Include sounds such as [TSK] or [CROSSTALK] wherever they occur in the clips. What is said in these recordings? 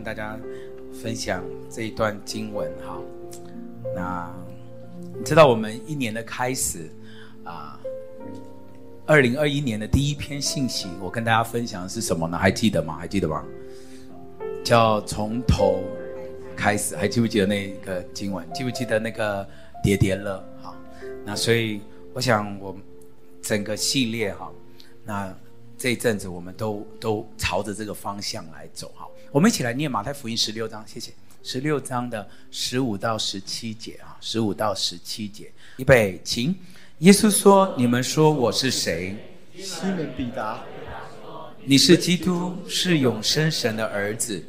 跟大家分享这一段经文哈。那你知道我们一年的开始啊，二零二一年的第一篇信息，我跟大家分享的是什么呢？还记得吗？还记得吗？叫从头开始，还记不记得那个经文？记不记得那个叠叠乐？好，那所以我想我整个系列哈，那。这一阵子，我们都都朝着这个方向来走哈。我们一起来念马太福音十六章，谢谢。十六章的十五到十七节啊，十五到十七节，预备，请。耶稣说：“你们说我是谁？”西门彼得，你是基督，是永生神的儿子。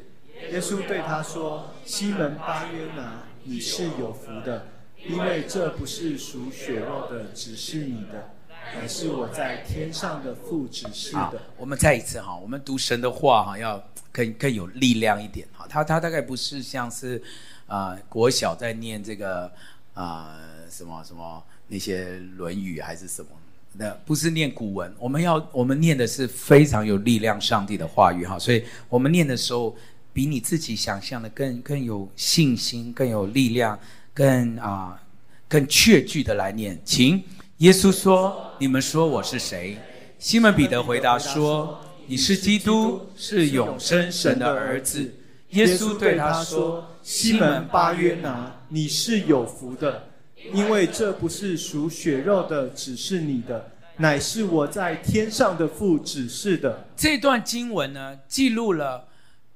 耶稣对他说：“西门巴约拿，你是有福的，因为这不是属血肉的，只是你的。”乃是我在天上的父指示的。我们再一次哈，我们读神的话哈，要 [TSK] 更更有力量一点哈。他他大概不是像是啊、国小在念这个啊、什么什么那些《论语》还是什么，那不是念古文。我们要我们念的是非常有力量上帝的话语哈，所以我们念的时候比你自己想象的更更有信心，更有力量，更啊、更确据的来念，请。耶稣说：“你们说我是谁？”西门彼得回答说：“你是基督，是永生神的儿子。”耶稣对他说：“西门巴约拿，你是有福的，因为这不是属血肉的，指示你的，乃是我在天上的父指示的。”这段经文呢，记录了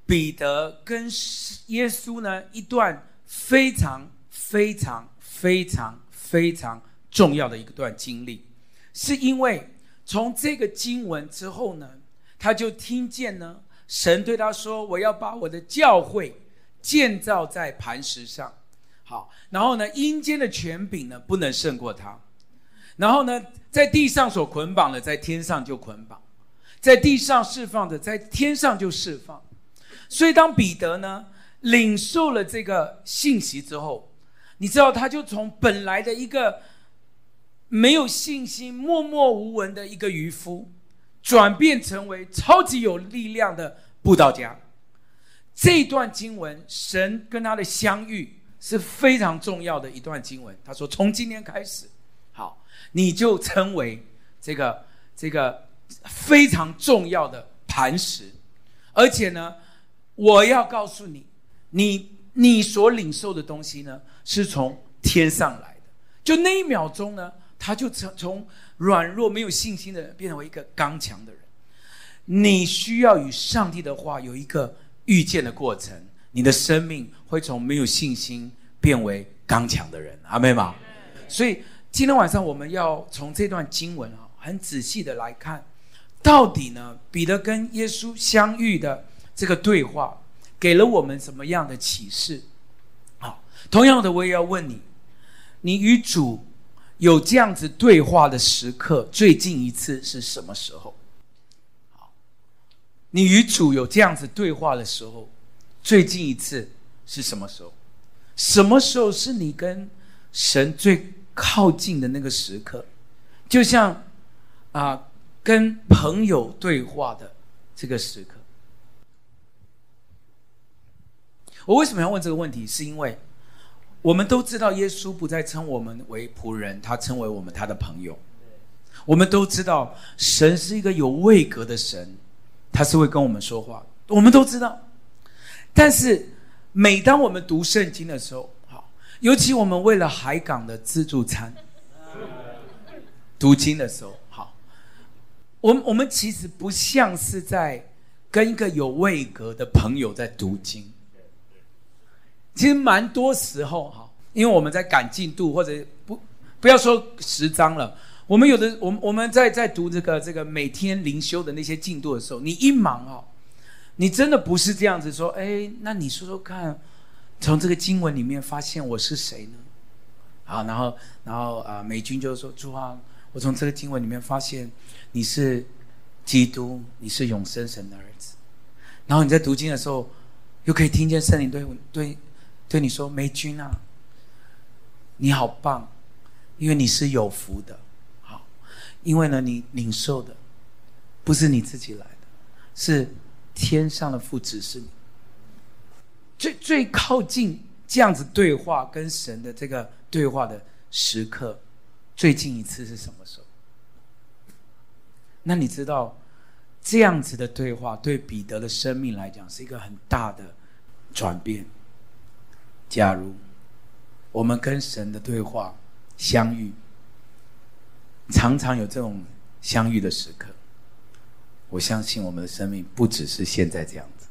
彼得跟耶稣呢一段非常非常非常非常。重要的一段经历，是因为从这个经文之后呢，他就听见呢，神对他说：“我要把我的教会建造在磐石上。”好，然后呢，阴间的权柄呢，不能胜过他。然后呢，在地上所捆绑的，在天上就捆绑；在地上释放的，在天上就释放。所以，当彼得呢领受了这个信息之后，你知道，他就从本来的一个。没有信心、默默无闻的一个渔夫，转变成为超级有力量的布道家。这段经文，神跟他的相遇是非常重要的一段经文。他说：“从今天开始，好，你就成为这个这个非常重要的磐石。而且呢，我要告诉你，你你所领受的东西呢，是从天上来的。就那一秒钟呢。”他就从从软弱没有信心的人变成为一个刚强的人。你需要与上帝的话有一个遇见的过程，你的生命会从没有信心变为刚强的人。阿们吗？所以今天晚上我们要从这段经文啊，很仔细的来看，到底呢，彼得跟耶稣相遇的这个对话，给了我们什么样的启示？好，同样的，我也要问你，你与主。有这样子对话的时刻，最近一次是什么时候？好，你与主有这样子对话的时候，最近一次是什么时候？什么时候是你跟神最靠近的那个时刻？就像啊、跟朋友对话的这个时刻。我为什么要问这个问题？是因为。我们都知道，耶稣不再称我们为仆人，他称为我们他的朋友。我们都知道，神是一个有位格的神，他是会跟我们说话。我们都知道，但是每当我们读圣经的时候，好，尤其我们为了海港的自助餐读经的时候，好，我们我们其实不像是在跟一个有位格的朋友在读经。其实蛮多时候哈，因为我们在赶进度，或者不不要说十章了，我们有的我们我们在在读这个这个每天灵修的那些进度的时候，你一忙哦，你真的不是这样子说，哎，那你说说看，从这个经文里面发现我是谁呢？好，然后然后啊，美军就说主啊，我从这个经文里面发现你是基督，你是永生神的儿子，然后你在读经的时候，又可以听见圣灵对对。对你说，梅君啊，你好棒，因为你是有福的，好，因为呢，你领受的不是你自己来的，是天上的父指示你，最靠近这样子对话跟神的这个对话的时刻，最近一次是什么时候？那你知道，这样子的对话对彼得的生命来讲是一个很大的转变。假如我们跟神的对话相遇，常常有这种相遇的时刻，我相信我们的生命不只是现在这样子，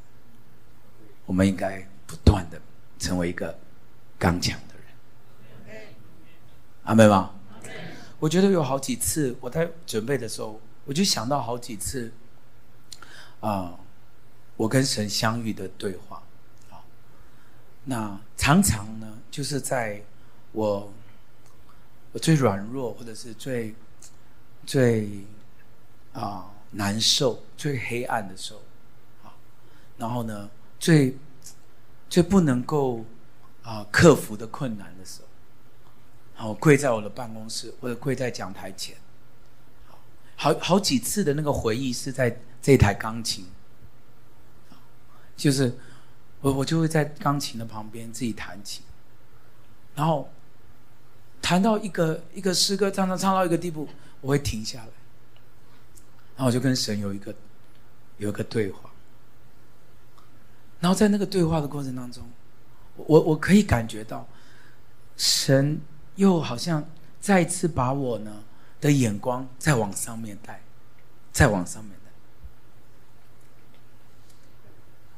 我们应该不断的成为一个刚强的人。阿门吗？我觉得有好几次我在准备的时候，我就想到好几次啊，我跟神相遇的对话。那常常呢，就是在我我最软弱或者是最最啊难受、最黑暗的时候，啊，然后呢，最最不能够啊克服的困难的时候，然后跪在我的办公室或者跪在讲台前，好好几次的那个回忆是在这台钢琴，就是。我我就会在钢琴的旁边自己弹琴，然后弹到一个一个诗歌，唱唱唱到一个地步，我会停下来，然后我就跟神有一个有一个对话，然后在那个对话的过程当中，我我可以感觉到神又好像再次把我呢的眼光再往上面带，再往上面。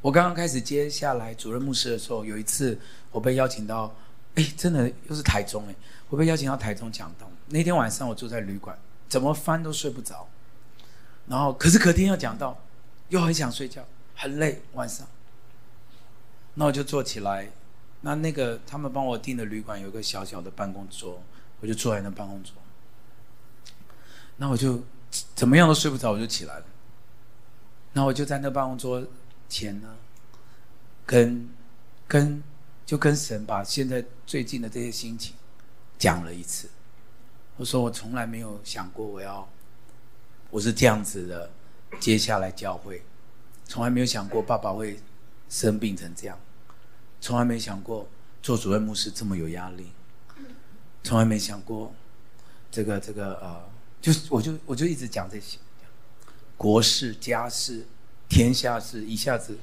我刚刚开始接下来主任牧师的时候，有一次我被邀请到，哎，真的又是台中哎，我被邀请到台中讲道。那天晚上我住在旅馆，怎么翻都睡不着。然后可是隔天要讲道，又很想睡觉，很累晚上。那我就坐起来，那那个他们帮我订的旅馆有个小小的办公桌，我就坐在那办公桌。那我就怎么样都睡不着，我就起来了。那我就在那办公桌。钱呢，跟跟就跟神把现在最近的这些心情讲了一次。我说我从来没有想过我要我是这样子的，接下来教会，从来没有想过爸爸会生病成这样，从来没想过做主任牧师这么有压力，从来没想过这个这个呃，就是我就我就一直讲这些，国事家事。天下事一下子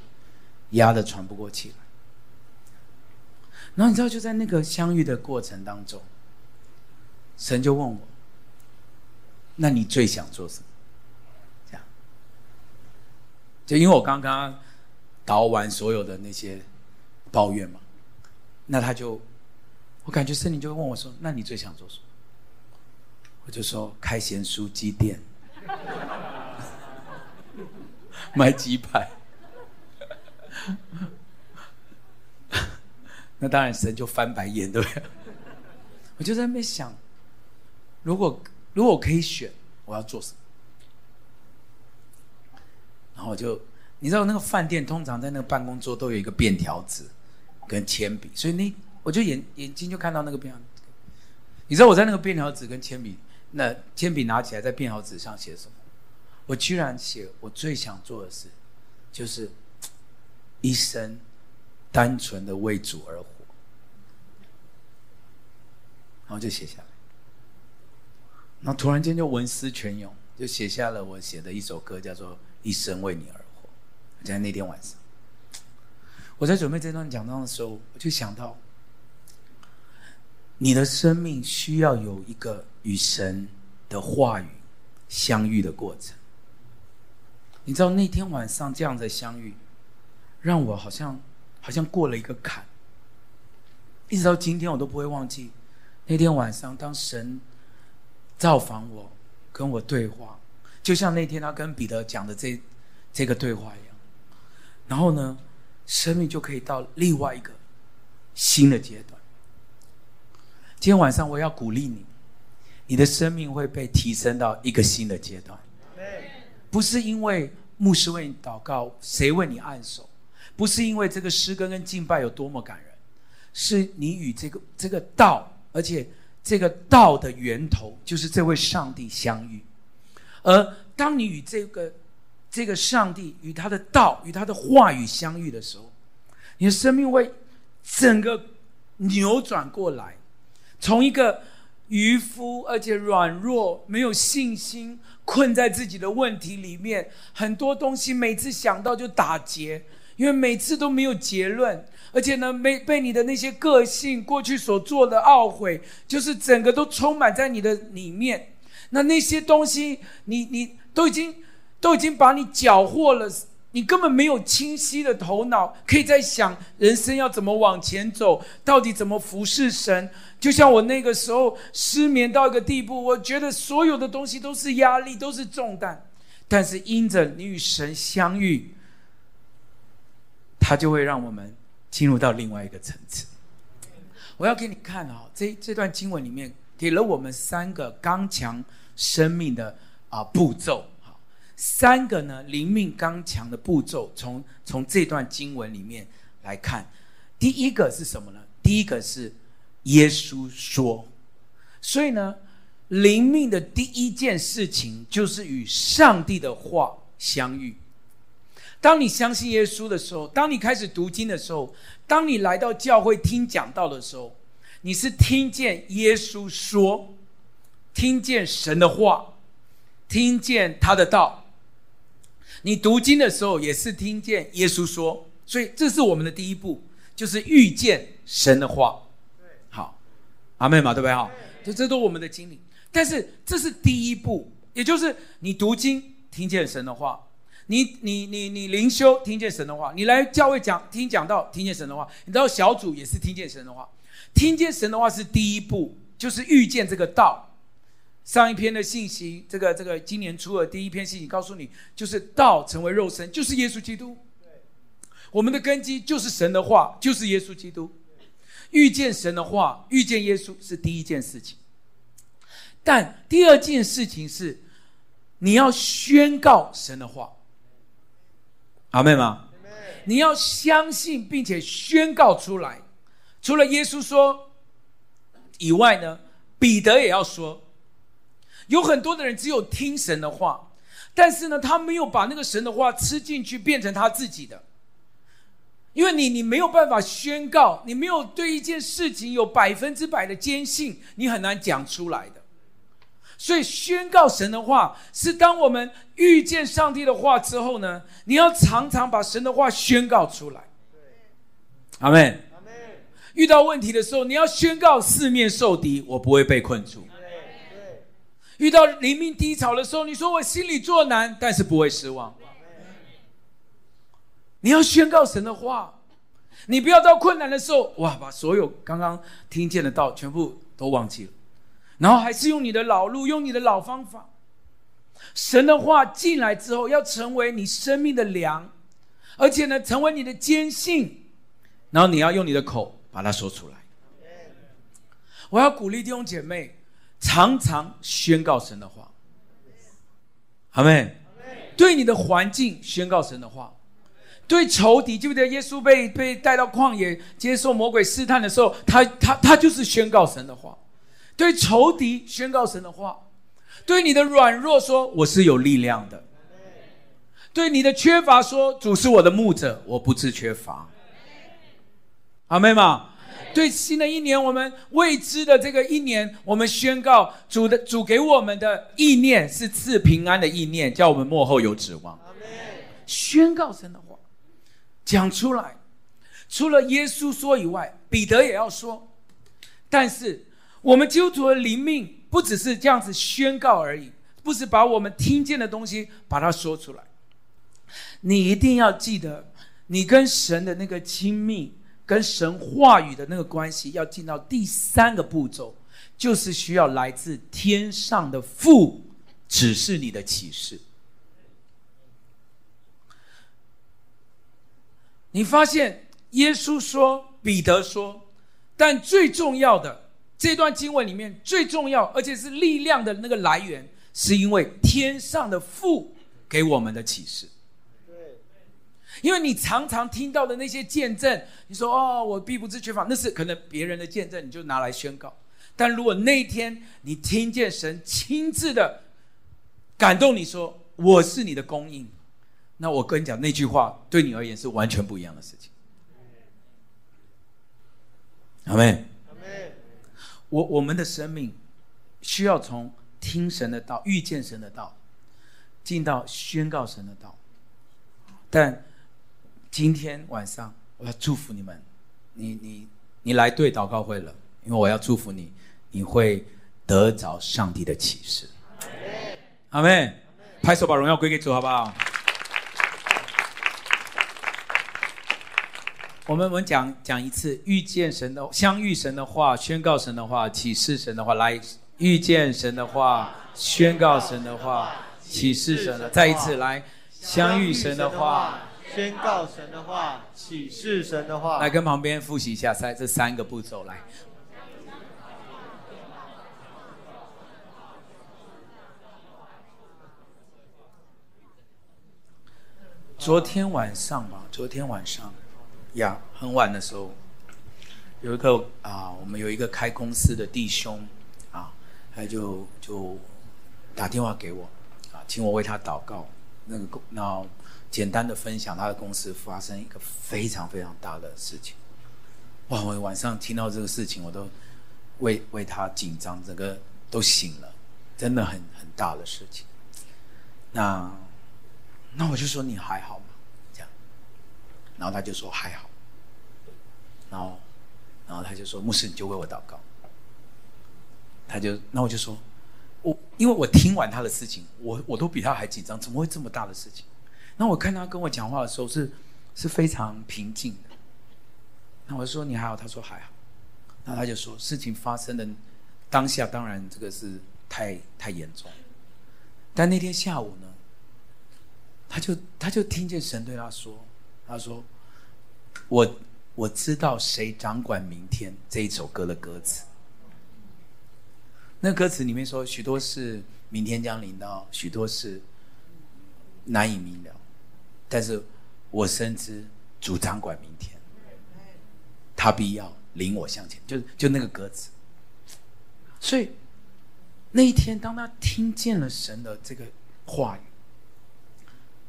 压得喘不过气来，然后你知道就在那个相遇的过程当中，神就问我：“那你最想做什么？”这样，就因为我刚刚导完所有的那些抱怨嘛，那他就，我感觉圣灵就问我说：“那你最想做什么？”我就说：“开咸书机店。”买鸡排，那当然神就翻白眼，对不对？我就在那边想，如果如果我可以选，我要做什么？然后我就，你知道那个饭店通常在那个办公桌都有一个便条纸跟铅笔，所以那我就眼眼睛就看到那个便条。你知道我在那个便条纸跟铅笔，那铅笔拿起来在便条纸上写什么？我居然写我最想做的事，就是一生单纯的为主而活，然后就写下来，然后突然间就文思泉涌，就写下了我写的一首歌，叫做《一生为你而活》。在那天晚上，我在准备这段讲章的时候，我就想到，你的生命需要有一个与神的话语相遇的过程。你知道那天晚上这样的相遇，让我好像好像过了一个坎，一直到今天我都不会忘记那天晚上，当神造访我，跟我对话，就像那天他跟彼得讲的这这个对话一样，然后呢，生命就可以到另外一个新的阶段。今天晚上我要鼓励你，你的生命会被提升到一个新的阶段。不是因为牧师为你祷告，谁为你按手，不是因为这个诗歌跟敬拜有多么感人，是你与这个这个道，而且这个道的源头就是这位上帝相遇。而当你与这个这个上帝与他的道与他的话语相遇的时候，你的生命会整个扭转过来，从一个渔夫而且软弱、没有信心、困在自己的问题里面，很多东西每次想到就打结，因为每次都没有结论，而且呢，没被你的那些个性、过去所做的懊悔，就是整个都充满在你的里面。那那些东西，你你都已经都已经把你缴获了，你根本没有清晰的头脑，可以在想人生要怎么往前走，到底怎么服侍神。就像我那个时候失眠到一个地步，我觉得所有的东西都是压力，都是重担。但是因着你与神相遇，他就会让我们进入到另外一个层次。我要给你看啊，这这段经文里面给了我们三个刚强生命的啊步骤，三个呢灵命刚强的步骤，从从这段经文里面来看，第一个是什么呢？第一个是耶稣说，所以呢，灵命的第一件事情就是与上帝的话相遇。当你相信耶稣的时候，当你开始读经的时候，当你来到教会听讲道的时候，你是听见耶稣说。听见神的话，听见他的道。你读经的时候也是听见耶稣说，所以这是我们的第一步，就是遇见神的话。好，阿妹嘛，对不对？好，这这都我们的经历。但是这是第一步，也就是你读经听见神的话，你你你你灵修听见神的话，你来教会讲听讲到听见神的话，你到小组也是听见神的话，听见神的话是第一步，就是遇见这个道。上一篇的信息，这个这个今年初的第一篇信息告诉你，就是道成为肉身，就是耶稣基督。我们的根基就是神的话，就是耶稣基督。遇见神的话，遇见耶稣是第一件事情。但第二件事情是，你要宣告神的话。阿们吗？你要相信并且宣告出来。除了耶稣说以外呢，彼得也要说。有很多的人只有听神的话，但是呢，他没有把那个神的话吃进去，变成他自己的。因为你，你没有办法宣告，你没有对一件事情有百分之百的坚信，你很难讲出来的。所以，宣告神的话，是当我们遇见上帝的话之后呢，你要常常把神的话宣告出来。阿门。阿门。遇到问题的时候，你要宣告四面受敌，我不会被困住。遇到灵命低潮的时候，你说我心里作难，但是不会失望。你要宣告神的话，你不要到困难的时候，哇，把所有刚刚听见的道全部都忘记了，然后还是用你的老路，用你的老方法。神的话进来之后，要成为你生命的粮，而且呢，成为你的坚信，然后你要用你的口把它说出来。我要鼓励弟兄姐妹。常常宣告神的话，阿妹，对你的环境宣告神的话，对仇敌，记不记得耶稣被被带到旷野接受魔鬼试探的时候，他他他就是宣告神的话，对仇敌宣告神的话，对你的软弱说我是有力量的，对你的缺乏说主是我的牧者，我不致缺乏，阿妹嘛？对新的一年，我们未知的这个一年，我们宣告主的主给我们的意念是赐平安的意念，叫我们幕后有指望。宣告神的话，讲出来。除了耶稣说以外，彼得也要说。但是我们基督徒的灵命不只是这样子宣告而已，不是把我们听见的东西把它说出来。你一定要记得，你跟神的那个亲密。跟神话语的那个关系，要进到第三个步骤，就是需要来自天上的父指示你的启示。你发现耶稣说，彼得说，但最重要的这段经文里面最重要，而且是力量的那个来源，是因为天上的父给我们的启示。因为你常常听到的那些见证，你说哦，我必不知缺乏，那是可能别人的见证，你就拿来宣告。但如果那一天你听见神亲自的感动你说我是你的供应，那我跟你讲那句话对你而言是完全不一样的事情。阿门。我我们的生命需要从听神的道、遇见神的道，进到宣告神的道。但今天晚上我要祝福你们，你你你来对祷告会了，因为我要祝福你，你会得着上帝的启示。阿门。拍手把荣耀归给主，好不好？我们我们讲讲一次遇见神的相遇神的话，宣告神的话，启示神的话，来遇见神的话，宣告神的话，启示神的，再一次来相遇神的话，宣告神的话，启示神的话，来跟旁边复习一下三这三个步骤来。昨天晚上吧，昨天晚上。呀很晚的时候，有一个啊，我们有一个开公司的弟兄啊，他就就打电话给我啊，请我为他祷告。那个公那简单的分享，他的公司发生一个非常非常大的事情。哇，我晚上听到这个事情，我都为为他紧张，整个都醒了，真的很很大的事情。那那我就说你还好吗？这样然后他就说还好，然后，然后他就说牧师，你就为我祷告。他就，那我就说，我因为我听完他的事情，我我都比他还紧张，怎么会这么大的事情？那我看他跟我讲话的时候是是非常平静的。那我说你还好，他说还好。那他就说事情发生的当下，当然这个是太太严重。但那天下午呢，他就他就听见神对他说。他说：“我我知道谁掌管明天这一首歌的歌词。那歌词里面说许多事明天将临到，许多事难以明了。但是我深知主掌管明天，他必要领我向前。就就那个歌词。所以那一天，当他听见了神的这个话语，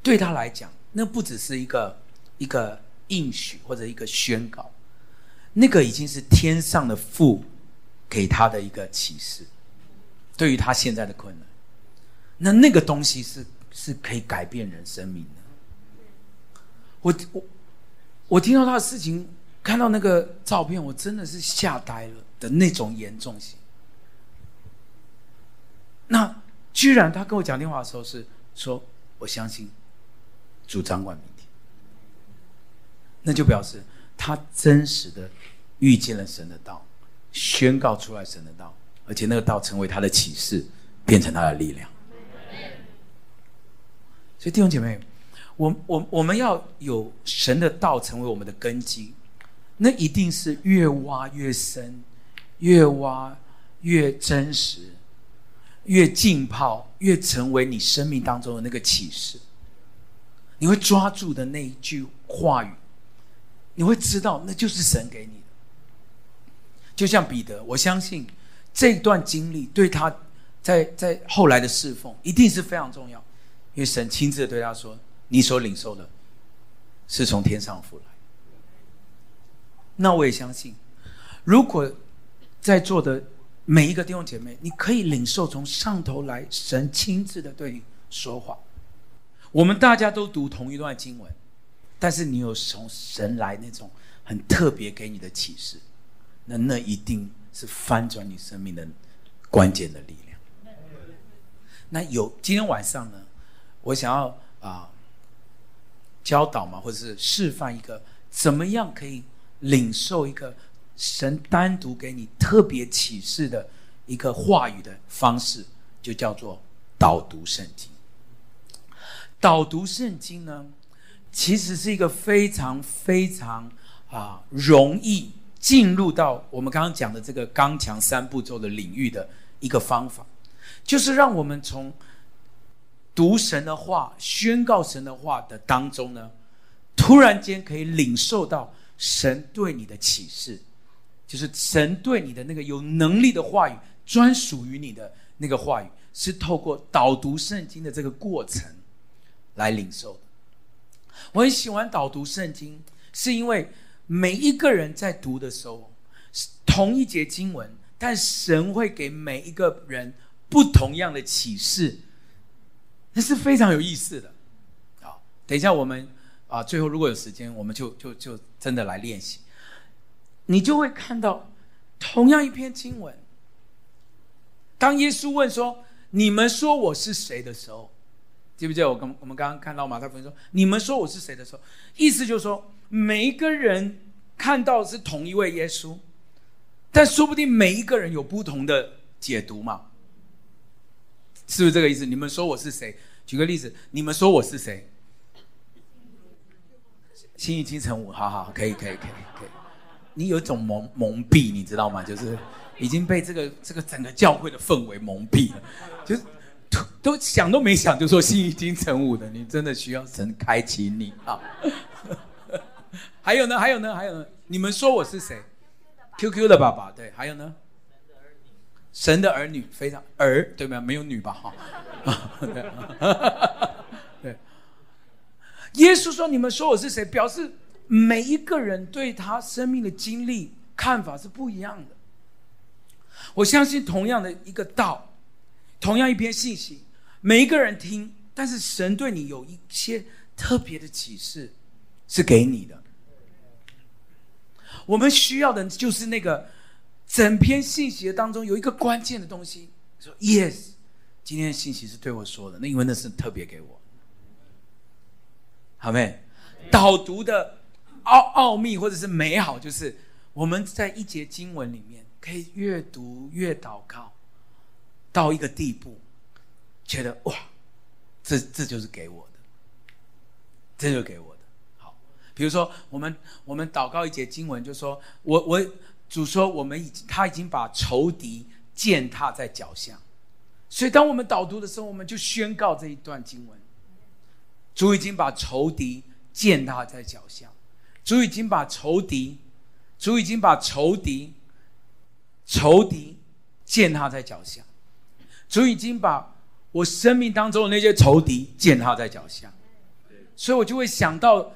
对他来讲，那不只是一个。”一个应许或者一个宣告，那个已经是天上的父给他的一个启示，对于他现在的困难，那那个东西是是可以改变人生命的。我我我听到他的事情，看到那个照片，我真的是吓呆了的那种严重性。那居然他跟我讲电话的时候是说，我相信主掌管明天。那就表示他真实的遇见了神的道，宣告出来神的道，而且那个道成为他的启示，变成他的力量。所以弟兄姐妹，我我我们要有神的道成为我们的根基，那一定是越挖越深，越挖越真实，越浸泡，越成为你生命当中的那个启示。你会抓住的那一句话语。你会知道，那就是神给你的。就像彼得，我相信这段经历对他在在后来的侍奉一定是非常重要，因为神亲自对他说：“你所领受的，是从天上父来。”那我也相信，如果在座的每一个弟兄姐妹，你可以领受从上头来神亲自的对你说话。我们大家都读同一段经文。但是你有从神来那种很特别给你的启示，那那一定是翻转你生命的关键的力量。那有今天晚上呢，我想要啊教导嘛，或者是示范一个怎么样可以领受一个神单独给你特别启示的一个话语的方式，就叫做导读圣经。导读圣经呢，其实是一个非常非常啊容易进入到我们刚刚讲的这个刚强三步骤的领域的一个方法，就是让我们从读神的话、宣告神的话的当中呢，突然间可以领受到神对你的启示，就是神对你的那个有能力的话语，专属于你的那个话语，是透过导读圣经的这个过程来领受。我很喜欢导读圣经，是因为每一个人在读的时候，同一节经文，但神会给每一个人不同样的启示，那是非常有意思的。好，等一下我们啊，最后如果有时间，我们就就就真的来练习。你就会看到，同样一篇经文，当耶稣问说：“你们说我是谁的时候？”记不记得我刚我们刚刚看到马太福音说：“你们说我是谁的时候？”意思就是说，每一个人看到是同一位耶稣，但说不定每一个人有不同的解读嘛，是不是这个意思？你们说我是谁？举个例子，你们说我是谁？信义金城武，好好，可以，可以，可以，可以。你有一种蒙蒙蔽，你知道吗？就是已经被这个这个整个教会的氛围蒙蔽了，就是都想都没想就说信义金城武的，你真的需要神开启你啊！[LAUGHS] 还有呢？还有呢？还有呢？你们说我是谁？QQ 的爸爸，对，还有呢？神的儿女，非常儿，对吗？没有女吧？哈，[LAUGHS] 对，耶稣说：“你们说我是谁？”表示。每一个人对他生命的经历看法是不一样的。我相信同样的一个道，同样一篇信息，每一个人听，但是神对你有一些特别的启示，是给你的。我们需要的就是那个整篇信息当中有一个关键的东西，说 “Yes”，今天的信息是对我说的，那因为那是特别给我。好没？导读的。奥奥秘或者是美好，就是我们在一节经文里面可以越读越祷告，到一个地步，觉得哇，这这就是给我的，这就给我的。好，比如说我们我们祷告一节经文，就说我我主说我们已经他已经把仇敌践踏在脚下，所以当我们导读的时候，我们就宣告这一段经文，主已经把仇敌践踏在脚下。主已经把仇敌，主已经把仇敌，仇敌践踏在脚下。主已经把我生命当中的那些仇敌践踏在脚下。所以我就会想到，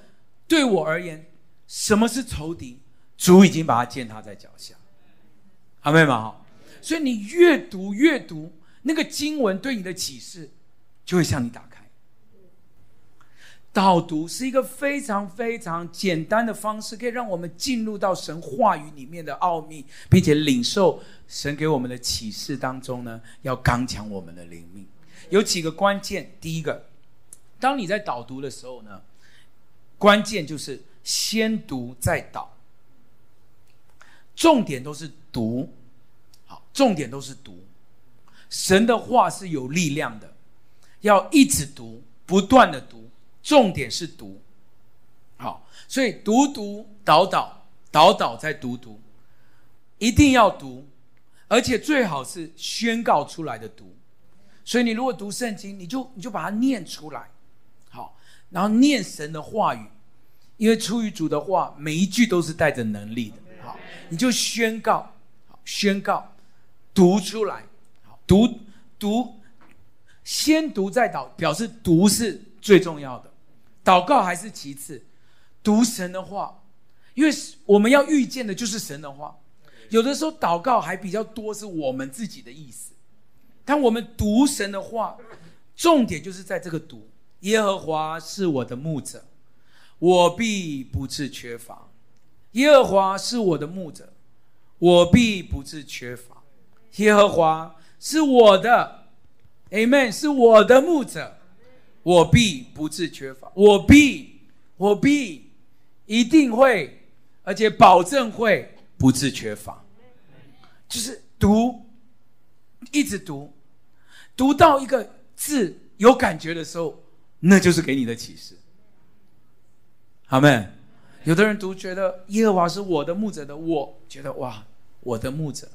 对我而言，什么是仇敌？主已经把它践踏在脚下。阿们吗？所以你越读越读，那个经文对你的启示，就会向你打开。导读是一个非常非常简单的方式，可以让我们进入到神话语里面的奥秘，并且领受神给我们的启示当中呢，要刚强我们的灵命。有几个关键，第一个，当你在导读的时候呢，关键就是先读再导，重点都是读，好，重点都是读。神的话是有力量的，要一直读，不断的读。重点是读，好，所以读读导导导导再读读，一定要读，而且最好是宣告出来的读。所以你如果读圣经，你就你就把它念出来，好，然后念神的话语，因为出于主的话，每一句都是带着能力的，你就宣告，宣告，读出来，好，读读，先读再导，表示读是最重要的。祷告还是其次，读神的话，因为我们要遇见的就是神的话。有的时候祷告还比较多是我们自己的意思，但我们读神的话，重点就是在这个读。耶和华是我的牧者，我必不致缺乏。耶和华是我的牧者，我必不致缺乏。耶和华是我的，Amen，是我的牧者。我必不致缺乏，我必，我必一定会，而且保证会不致缺乏。就是读，一直读，读到一个字有感觉的时候，那就是给你的启示。阿们，有的人读觉得耶和华是我的牧者的，我觉得哇，我的牧者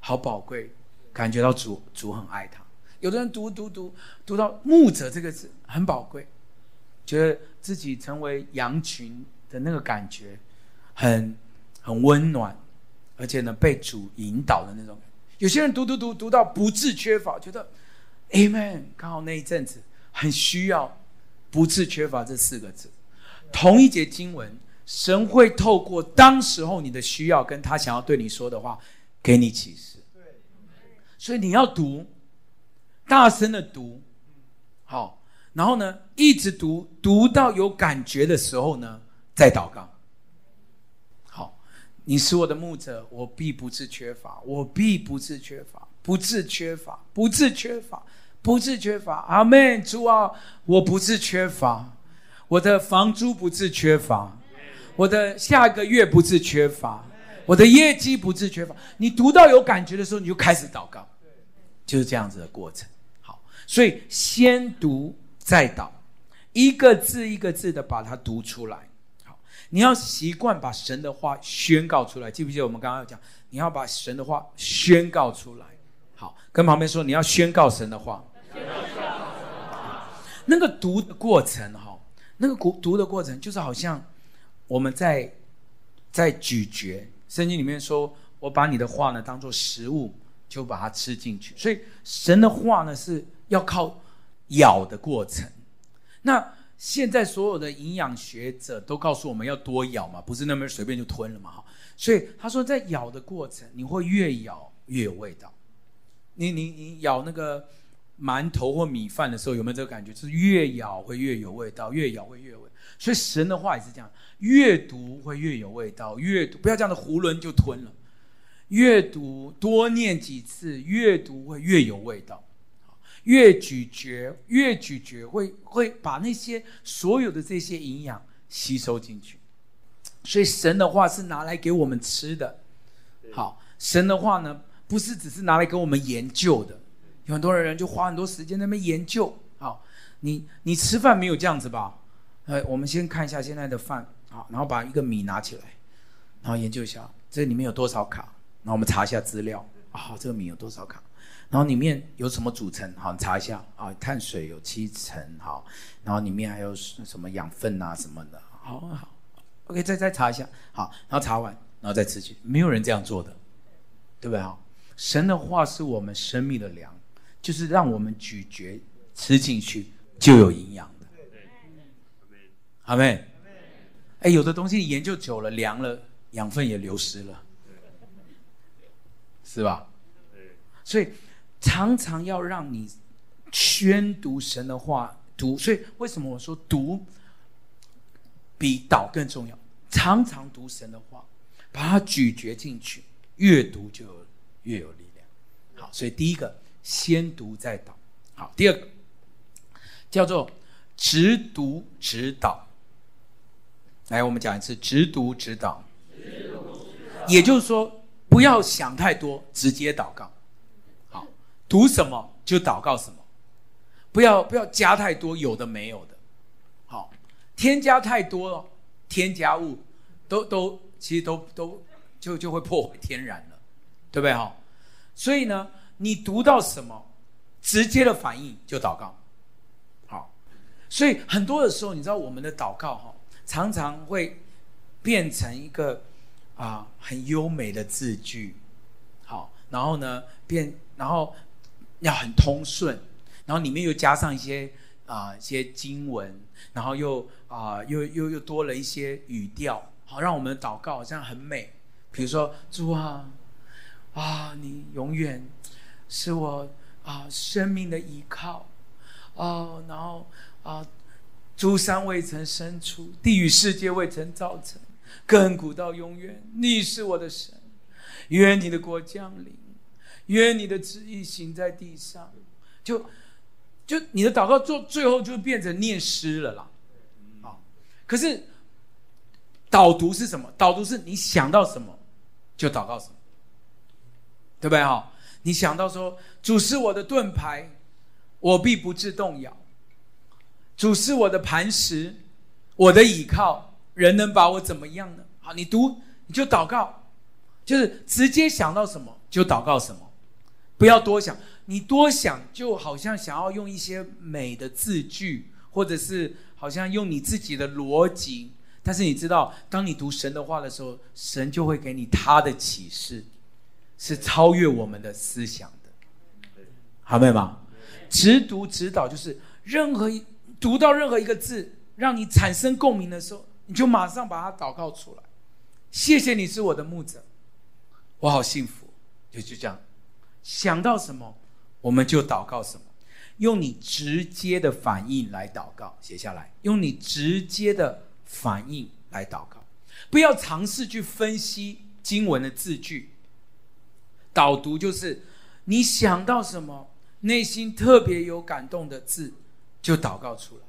好宝贵，感觉到主主很爱他。有的人读读读读到“牧者”这个字很宝贵，觉得自己成为羊群的那个感觉很很温暖，而且呢被主引导的那种。有些人读读读读到不致缺乏，觉得 Amen，刚好那一阵子很需要“不致缺乏”这四个字。同一节经文，神会透过当时候你的需要，跟他想要对你说的话，给你启示。所以你要读，大声的读，好，然后呢，一直读，读到有感觉的时候呢，再祷告。好，你是我的牧者，我必不致缺乏，我必不致缺乏，不致缺乏，不致缺乏，不致缺乏。阿门。主啊，我不是缺乏，我的房租不致缺乏。我的下个月不致缺乏，我的业绩不致缺乏。你读到有感觉的时候，你就开始祷告，就是这样子的过程。好，所以先读再祷，一个字一个字的把它读出来。好，你要习惯把神的话宣告出来。记不记得我们刚刚要讲，你要把神的话宣告出来。好，跟旁边说，你要宣告神的话。那个读的过程，哈，那个读读的过程就是好像。我们在在咀嚼，圣经里面说：“我把你的话呢当做食物，就把它吃进去。”所以神的话呢是要靠咬的过程。那现在所有的营养学者都告诉我们要多咬嘛，不是那么随便就吞了嘛，哈。所以他说，在咬的过程，你会越咬越有味道。你你你咬那个馒头或米饭的时候，有没有这个感觉？就是越咬会越有味道，越咬会越有味。所以神的话也是这样。越读会越有味道，越读不要这样的囫囵就吞了。越读多念几次，越读会越有味道。越咀嚼，越咀嚼会会把那些所有的这些营养吸收进去。所以神的话是拿来给我们吃的。好，神的话呢，不是只是拿来给我们研究的。很多人就花很多时间在那边研究。好，你你吃饭没有这样子吧？呃，我们先看一下现在的饭。好，然后把一个米拿起来，然后研究一下这里面有多少卡，然后我们查一下资料啊，这个米有多少卡，然后里面有什么组成？好，你查一下啊，碳水有七成，好，然后里面还有什么养分啊什么的，好好，OK，再再查一下，好，然后查完，然后再吃去，没有人这样做的，对不对？哈，神的话是我们生命的粮，就是让我们咀嚼吃进去就有营养的，阿们。哎，有的东西研究久了，凉了，养分也流失了，是吧？所以常常要让你宣读神的话，读。所以为什么我说读比祷更重要？常常读神的话，把它咀嚼进去，越读就越有力量。好，所以第一个先读再祷。好，第二个叫做直读直祷。来，我们讲一次：直读直祷。也就是说，不要想太多，直接祷告。好，读什么就祷告什么，不要不要加太多有的没有的。好，添加太多了，添加物都都其实都都就就会破坏天然了，对不对？哈，所以呢，你读到什么，直接的反应就祷告。好，所以很多的时候，你知道我们的祷告哈。常常会变成一个啊很优美的字句，好，然后呢变，然后要很通顺，然后里面又加上一些啊一些经文，然后又啊又又又多了一些语调，好，让我们的祷告好像很美。比如说主啊啊，你永远是我啊生命的依靠，哦，然后啊。诸山未曾生出，地与世界未曾造成，亘古到永远，你是我的神。愿你的国降临，愿你的旨意行在地上。就就你的祷告做最后就变成念诗了啦。啊，可是导读是什么？导读是你想到什么就祷告什么，对不对？哈，你想到说主是我的盾牌，我必不致动摇。主是我的磐石，我的倚靠，人能把我怎么样呢？好，你读你就祷告，就是直接想到什么就祷告什么，不要多想。你多想就好像想要用一些美的字句，或者是好像用你自己的逻辑。但是你知道，当你读神的话的时候，神就会给你他的启示，是超越我们的思想的。好，妹吗？直读指导就是任何一。读到任何一个字，让你产生共鸣的时候，你就马上把它祷告出来。谢谢你是我的牧者，我好幸福。就就这样，想到什么我们就祷告什么，用你直接的反应来祷告，写下来，用你直接的反应来祷告，不要尝试去分析经文的字句。导读就是你想到什么，内心特别有感动的字，就祷告出来。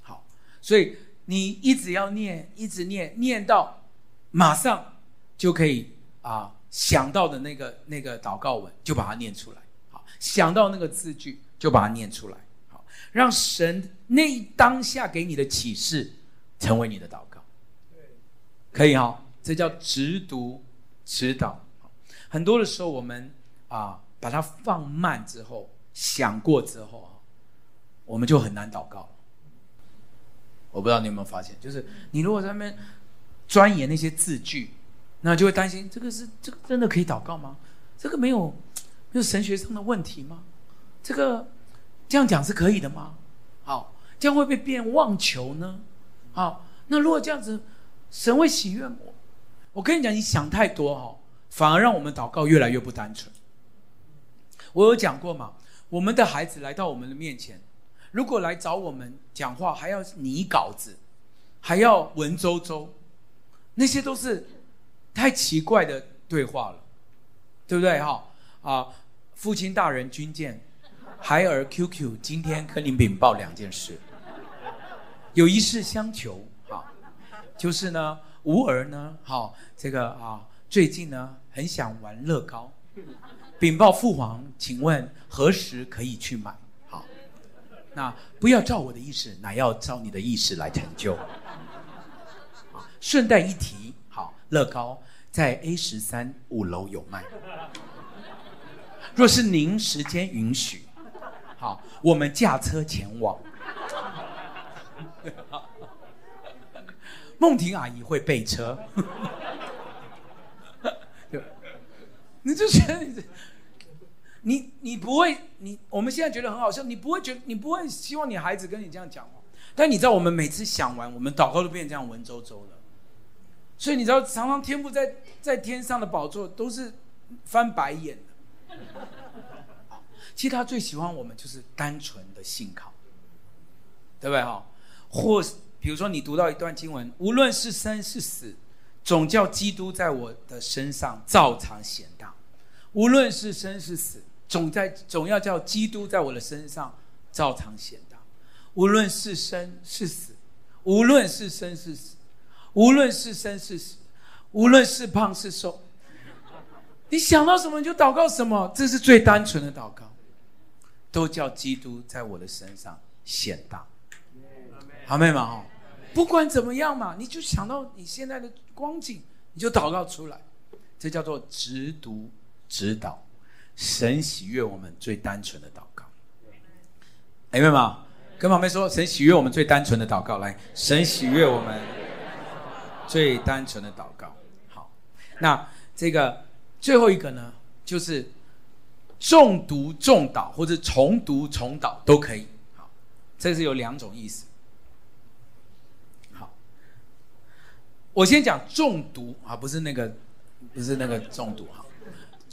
好，所以你一直要念，一直念，念到。马上就可以啊想到的那个那个祷告文，就把它念出来。好，想到那个字句，就把它念出来。好，让神那当下给你的启示成为你的祷告。可以哈、哦，这叫直读直祷。很多的时候，我们啊把它放慢之后，想过之后啊，我们就很难祷告。我不知道你有没有发现，就是你如果在那边。钻研那些字句，那就会担心：这个是这个真的可以祷告吗？这个没有没有神学上的问题吗？这个这样讲是可以的吗？好，这样会不会变妄求呢？好，那如果这样子，神会喜悦我？我跟你讲，你想太多哈，反而让我们祷告越来越不单纯。我有讲过嘛，我们的孩子来到我们的面前，如果来找我们讲话，还要拟稿子，还要文绉绉。那些都是太奇怪的对话了，对不对？哈啊，父亲大人军舰，孩儿 QQ，今天跟您禀报两件事，有一事相求，哈，就是呢，吾儿呢，好，这个啊，最近呢很想玩乐高，禀报父皇，请问何时可以去买？好，那不要照我的意思，乃要照你的意思来成就。顺带一提，好，乐高在 A 十三五楼有卖。若是您时间允许，好，我们驾车前往。梦婷阿姨会备车。你就觉得你你你不会，你我们现在觉得很好笑，你不会觉你不会希望你孩子跟你这样讲话，但你知道我们每次想完，我们祷告都变成这样文绉绉的。所以你知道，常常天父在在天上的宝座都是翻白眼的。其实他最喜欢我们就是单纯的信靠，对不对哈？或比如说你读到一段经文，无论是生是死，总叫基督在我的身上照常显。无论是生是死，总在总要叫基督在我的身上照常显大。无论是生是死，无论是生是死。无论是生是死，无论是胖是瘦，你想到什么你就祷告什么，这是最单纯的祷告，都叫基督在我的身上显大，好没嘛哈？不管怎么样嘛，你就想到你现在的光景，你就祷告出来，这叫做直读指导，神喜悦我们最单纯的祷告，哎，明白吗？跟旁边说，神喜悦我们最单纯的祷告，来，神喜悦我们。最单纯的祷告，好，那这个最后一个呢，就是重读重祷或者重读重祷都可以，好，这是有两种意思。好，我先讲重读啊，不是那个，不是那个重读哈，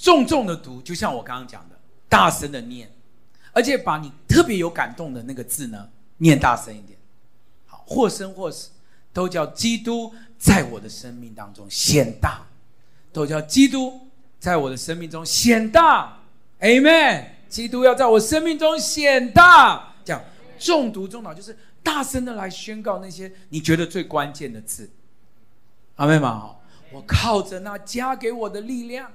重重的读，就像我刚刚讲的，大声的念，而且把你特别有感动的那个字呢，念大声一点，好，或生或死，都叫基督。在我的生命当中显大，都叫基督在我的生命中显大，Amen。基督要在我生命中显大，这样重读重祷就是大声的来宣告那些你觉得最关键的字，阿妹们吗？我靠着那加给我的力量，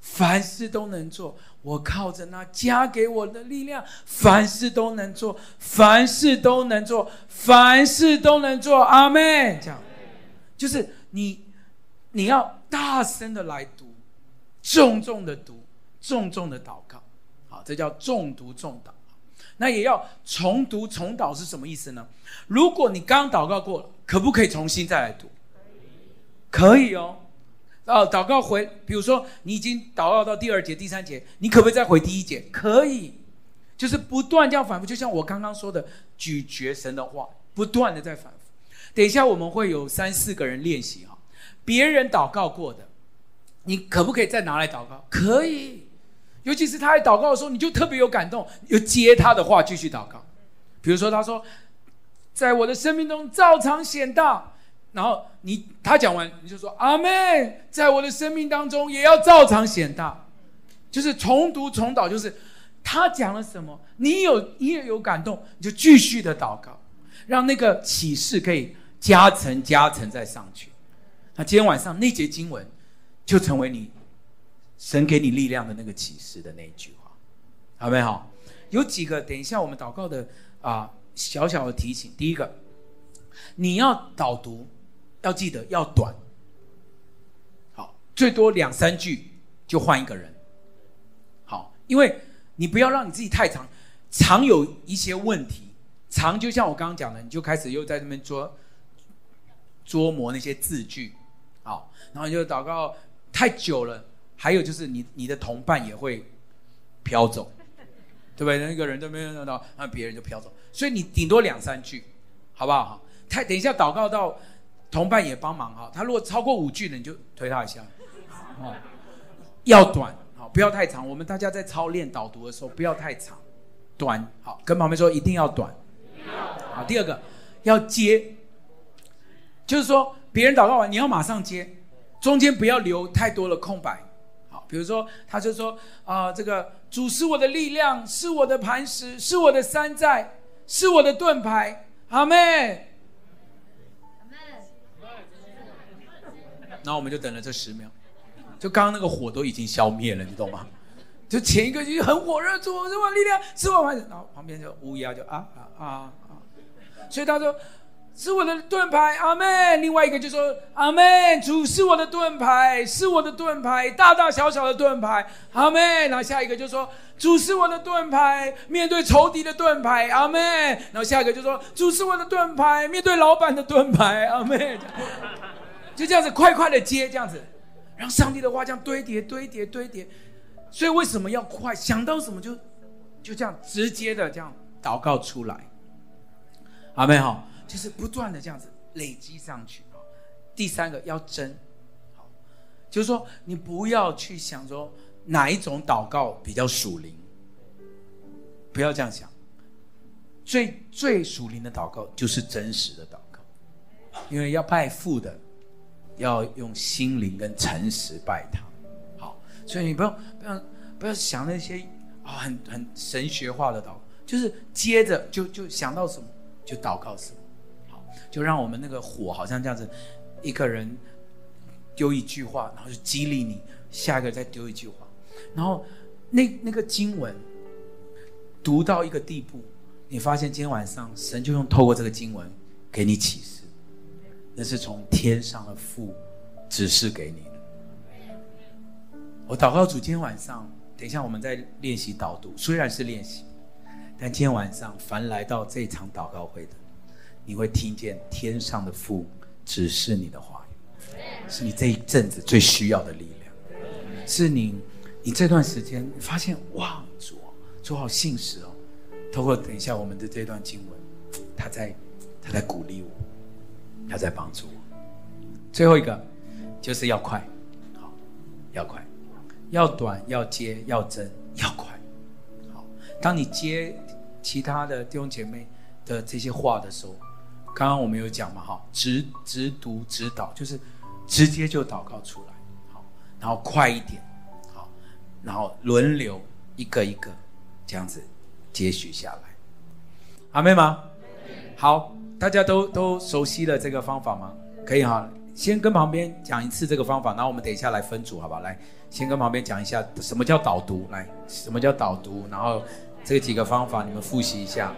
凡事都能做。我靠着那加给我的力量，凡事都能做，凡事都能做，凡事都能做，阿妹。这样。就是你，你要大声的来读，重重的读，重重的祷告，好，这叫重读重祷。那也要重读重祷是什么意思呢？如果你刚祷告过了，可不可以重新再来读？可以哦。哦，祷告回，比如说你已经祷告到第二节、第三节，你可不可以再回第一节？可以，就是不断这样反复，就像我刚刚说的，咀嚼神的话，不断的在反复。等一下我们会有三四个人练习哈，别人祷告过的，你可不可以再拿来祷告？可以，尤其是他在祷告的时候，你就特别有感动，又接他的话继续祷告。比如说他说，在我的生命中照常显大，然后你他讲完你就说阿门，在我的生命当中也要照常显大，就是重读重祷，就是他讲了什么，你有你也有感动，你就继续的祷告，让那个启示可以加成加成再上去。那今天晚上那节经文就成为你神给你力量的那个启示的那一句话，好没好？有几个等一下我们祷告的。啊，小小的提醒，第一个，你要导读，要记得要短，好，最多两三句就换一个人，好，因为你不要让你自己太长，长有一些问题，长就像我刚刚讲的，你就开始又在那边捉捉磨那些字句，好，然后就祷告太久了，还有就是你你的同伴也会飘走。对不对？那个人都没有用到，那别人就飘走。所以你顶多两三句，好不好？太等一下祷告到同伴也帮忙哈。他如果超过五句呢，你就推他一下。哦，要短，好，不要太长。我们大家在操练导读的时候，不要太长，短，好，跟旁边说一定要短。好，第二个要接，就是说别人祷告完，你要马上接，中间不要留太多的空白。好比如说，他就说啊、呃，这个主是我的力量，是我的磐石，是我的山寨，是我的盾牌。阿门。然后我们就等了这十秒，就刚刚那个火都已经消灭了，你懂吗？就前一个就很火热，主是我力量，是我磐石。然后旁边就乌鸦就啊啊啊啊，所以他说。是我的盾牌，阿门。另外一个就说阿门，主是我的盾牌，是我的盾牌，大大小小的盾牌，阿门。然后下一个就说主是我的盾牌，面对仇敌的盾牌，阿门。然后下一个就说主是我的盾牌，面对老板的盾牌，阿门。就这样子快快的接，这样子，让上帝的话这样堆叠堆叠堆叠。所以为什么要快？想到什么就就这样直接的这样祷告出来，阿门。好。就是不断的这样子累积上去，第三个要真，好，就是说你不要去想说哪一种祷告比较属灵，不要这样想。最最属灵的祷告就是真实的祷告，因为要拜父的，要用心灵跟诚实拜他。好，所以你不要不要不要想那些啊、很很神学化的祷告，就是接着就就想到什么就祷告什么。好就让我们那个火好像这样子，一个人丢一句话，然后就激励你，下一个再丢一句话，然后那那个经文读到一个地步，你发现今天晚上神就用透过这个经文给你启示，那是从天上的父指示给你的。我祷告主，今天晚上等一下我们在练习导读，虽然是练习，但今天晚上凡来到这场祷告会的。你会听见天上的父指示你的话语，是你这一阵子最需要的力量，是你，你这段时间发现哇，主，主好信实哦。透过等一下我们的这段经文，他在，他在鼓励我，他在帮助我。最后一个就是要快，好，要快，要短，要接，要真，要快。好，当你接其他的弟兄姐妹的这些话的时候。刚刚我们有讲嘛，哈，直直读直导，就是直接就祷告出来，好，然后快一点，好，然后轮流一个一个这样子接续下来，阿妹吗？好，大家都都熟悉了这个方法吗？可以哈，先跟旁边讲一次这个方法，然后我们等一下来分组，好不好？来，先跟旁边讲一下什么叫导读，来，什么叫导读，然后这几个方法你们复习一下。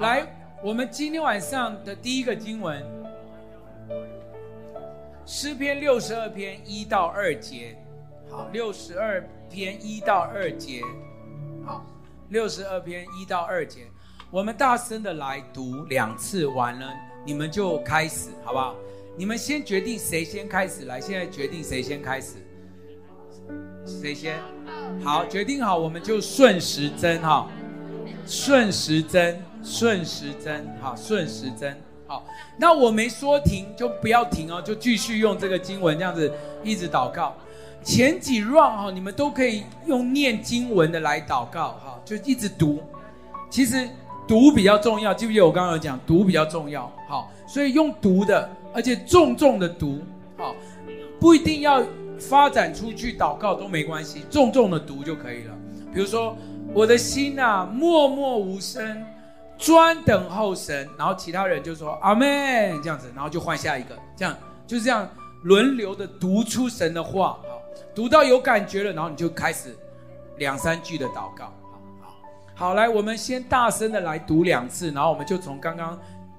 来，我们今天晚上的第一个经文，诗篇六十二篇一到二节。好，六十二篇一到二节。好，六十二篇一到二节，我们大声的来读两次，完了你们就开始，好不好？你们先决定谁先开始，来，现在决定谁先开始，谁先？好，决定好，我们就顺时针哈，顺时针，顺时针，好，顺时针，好。那我没说停，就不要停哦，就继续用这个经文这样子一直祷告。前几 round 哈，你们都可以用念经文的来祷告哈，就一直读。其实读比较重要，记不记得我刚刚有讲读比较重要？好，所以用读的，而且重重的读，好，不一定要发展出去祷告都没关系，重重的读就可以了。比如说，我的心啊，默默无声，专等候神。然后其他人就说阿门这样子，然后就换下一个，这样就这样轮流的读出神的话。好读到有感觉了，然后你就开始两三句的祷告。好，好，好，来，我们先大声的来读两次，然后我们就从刚刚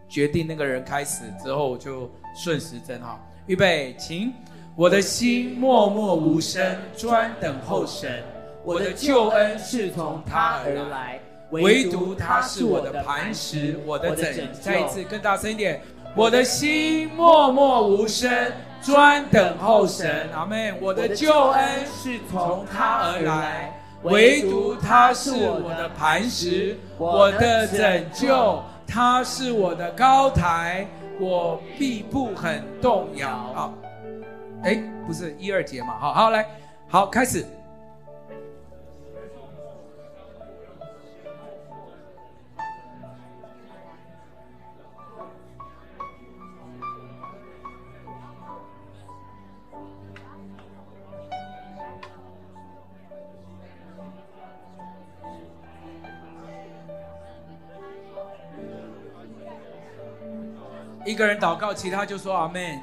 决定那个人开始，之后就顺时针哈。预备，请。我的心默默无声，专等候神。我的救恩是从他而来，唯独他是我的磐石，我的拯救。再一次，更大声一点。我的心默默无声。专等候神，阿门。我的救恩是从他而来，唯独他是我的磐石，我的拯救，他是我的高台，我必不很动摇。好，哎，不是一二节嘛？好好来，好开始。一个人祷告，其他就说阿门。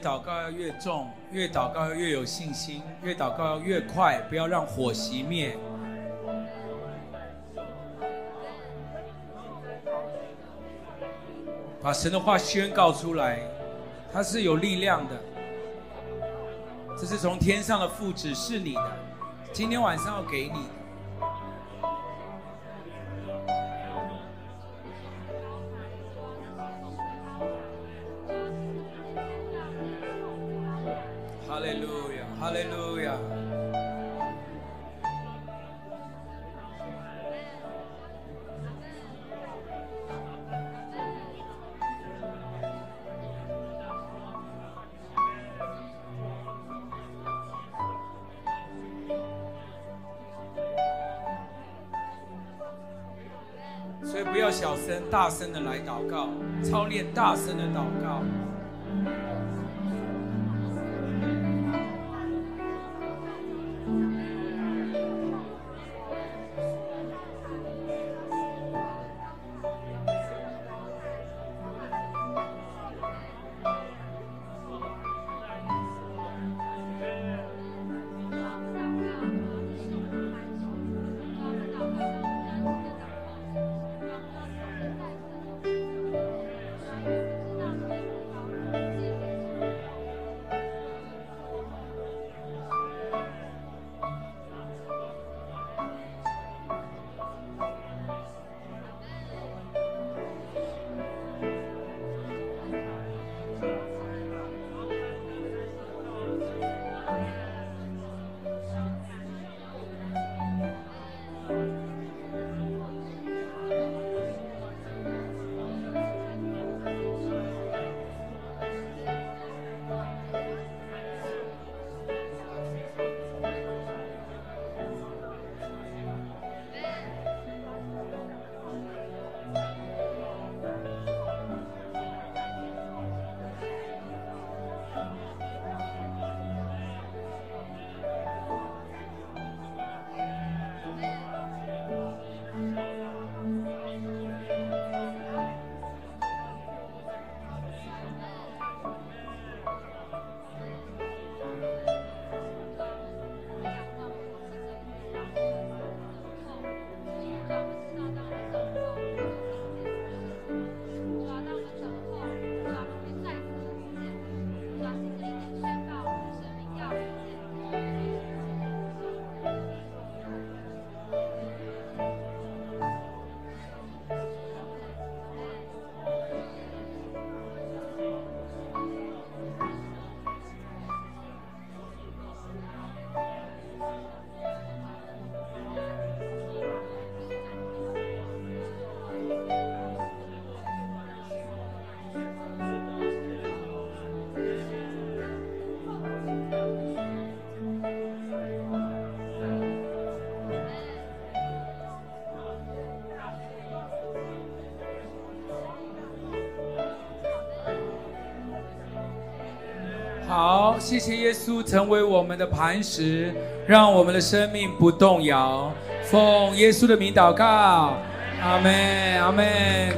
祷告要越重，越祷告要越有信心，越祷告要越快，不要让火熄灭。把神的话宣告出来，它是有力量的。这是从天上的父指示你的，今天晚上要给你。祷告，操练大声的祷谢谢耶稣成为我们的磐石，让我们的生命不动摇。奉耶稣的名祷告，阿门，阿门。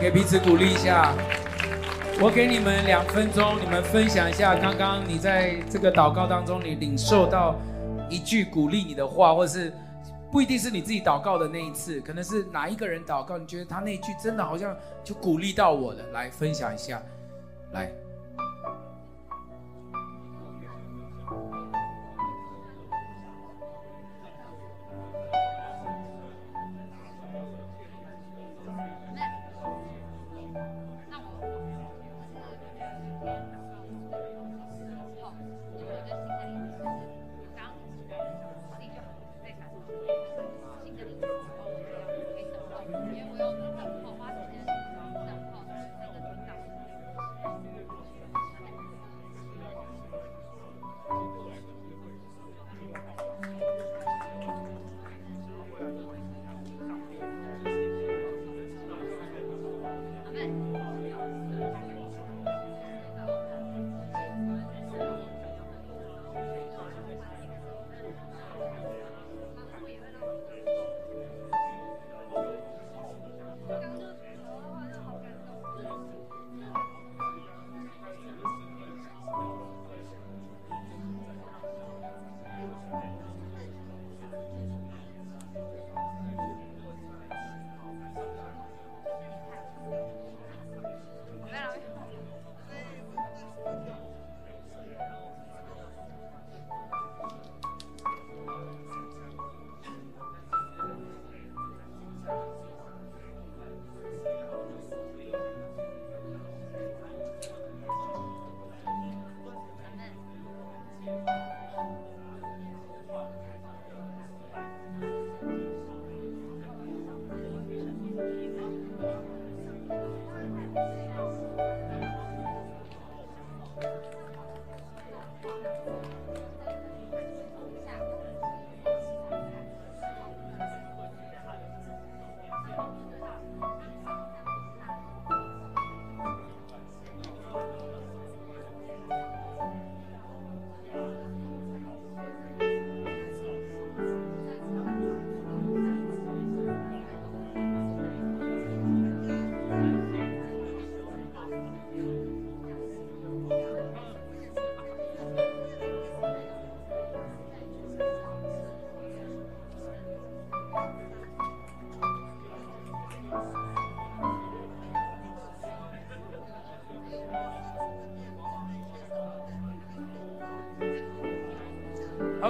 给彼此鼓励一下。我给你们两分钟，你们分享一下刚刚你在这个祷告当中，你领受到一句鼓励你的话，或者是不一定是你自己祷告的那一次，可能是哪一个人祷告，你觉得他那句真的好像就鼓励到我了，来分享一下，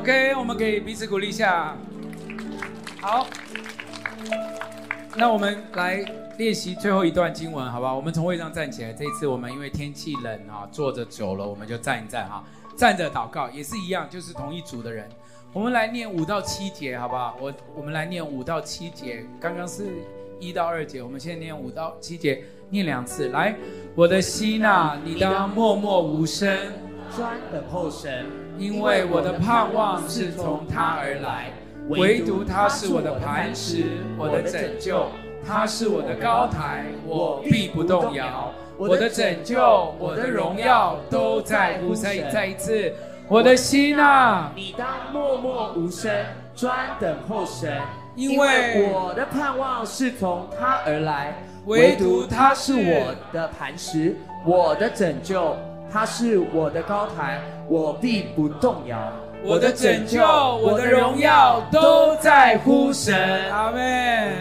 OK，我们可以彼此鼓励一下。好，那我们来练习最后一段经文，好不好？我们从位上站起来。这一次我们因为天气冷啊，坐着久了，我们就站一站哈。站着祷告也是一样，就是同一组的人。我们来念五到七节，好不好？我我们来念五到七节。刚刚是一到二节，我们现在念五到七节，念两次。来，我的心呐，你当默默无声，专等候神，因为我的盼望是从他而来。唯独他是我的磐石，我的拯救，他是我的高台，我必不动摇。我的拯救，我的荣耀都在乎神。再一次，我的心啊，你当默默无声，专等候神，因为我的盼望是从他而来。唯独他是我的磐石，我的拯救，他是我的高台，我必不动摇。我的拯救，我的荣耀都在乎神。阿妹，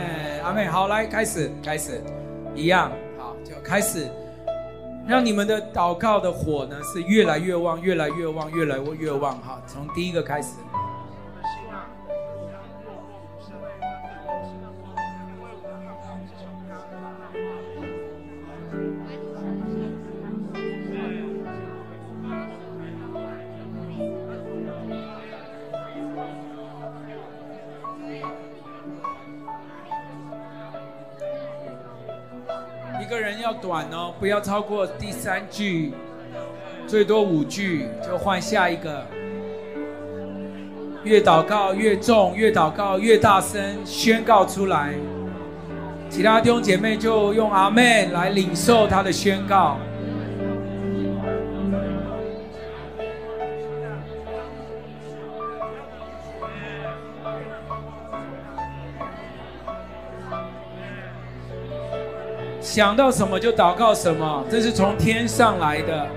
阿妹。好，来开始，开始，一样，好，就开始，让你们的祷告的火呢是越来越旺，越来越旺，越来越旺。哈，从第一个开始。短哦，不要超过第三句，最多五句就换下一个。越祷告越重，越祷告越大声，宣告出来。其他弟兄姐妹就用阿门来领受他的宣告。想到什么就祷告什么，这是从天上来的。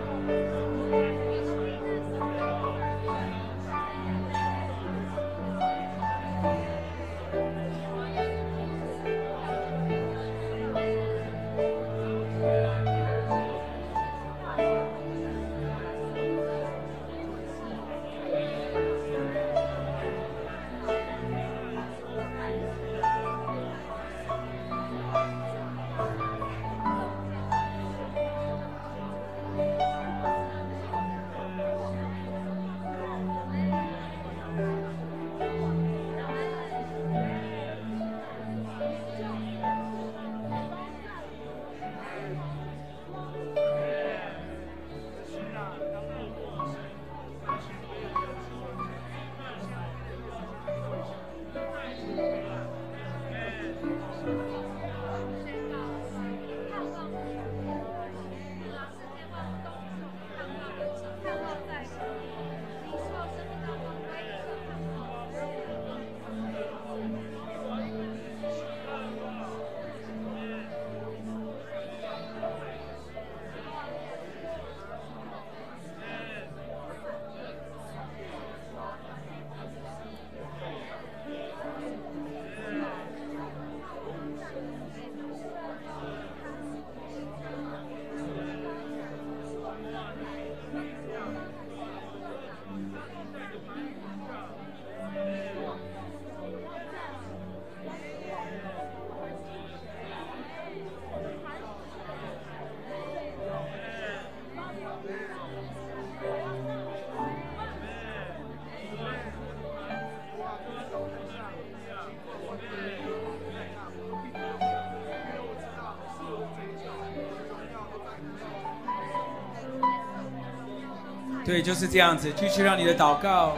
这样子，继续让你的祷告，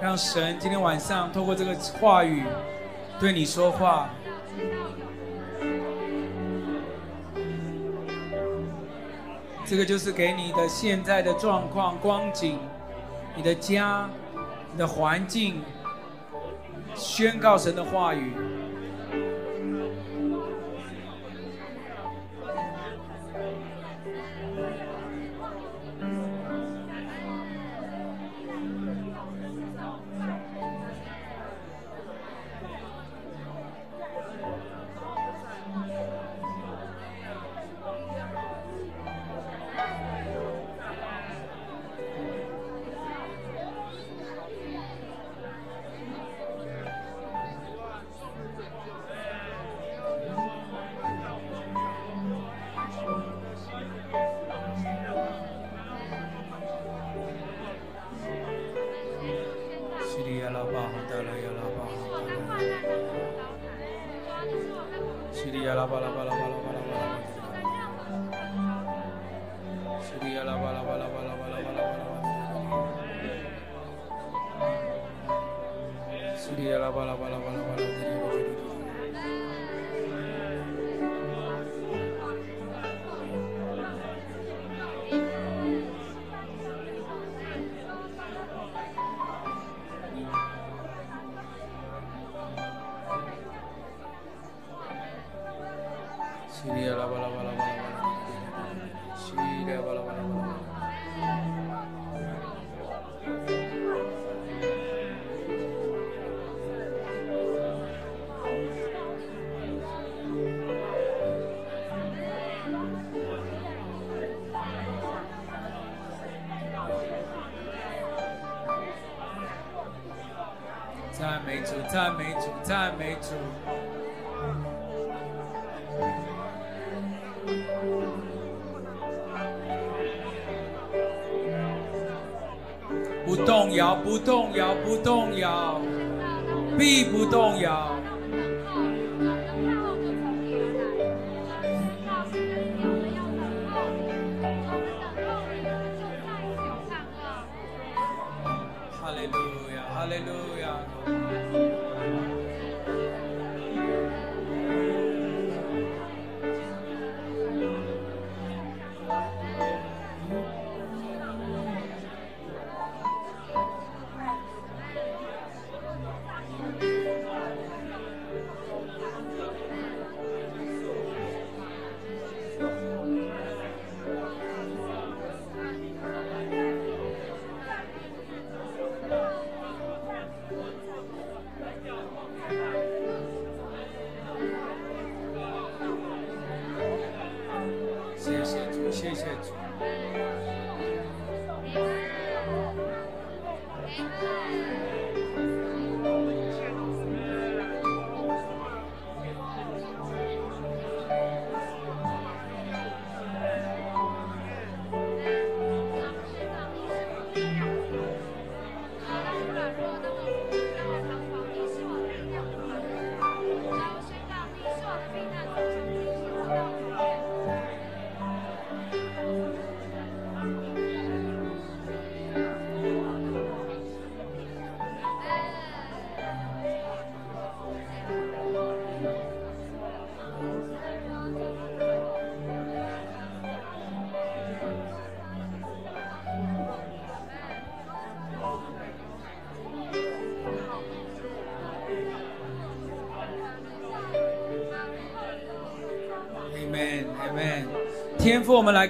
让神今天晚上透过这个话语对你说话。这个就是给你的现在的状况、光景，你的家、你的环境，宣告神的话语。不动摇，不动摇，不动摇，必不动摇。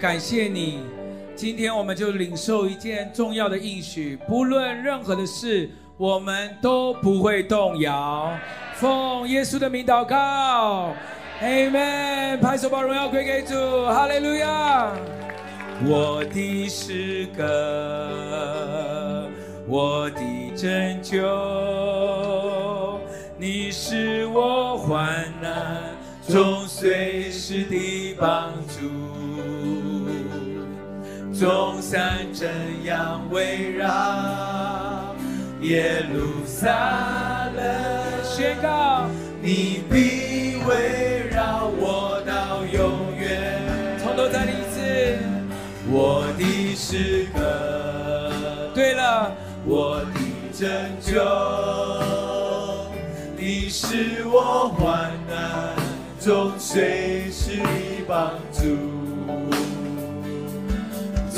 感谢你。今天我们就领受一件重要的应许，不论任何的事，我们都不会动摇。奉耶稣的名祷告，Amen。拍手把荣耀归给主，哈利路亚。我的诗歌，我的拯救，你是我患难中随时的帮助，众山怎样围绕耶路撒冷，宣告。你必围绕我到永远。从头再来一次，我的诗歌，对了，我的拯救，你是我患难中随时的帮助，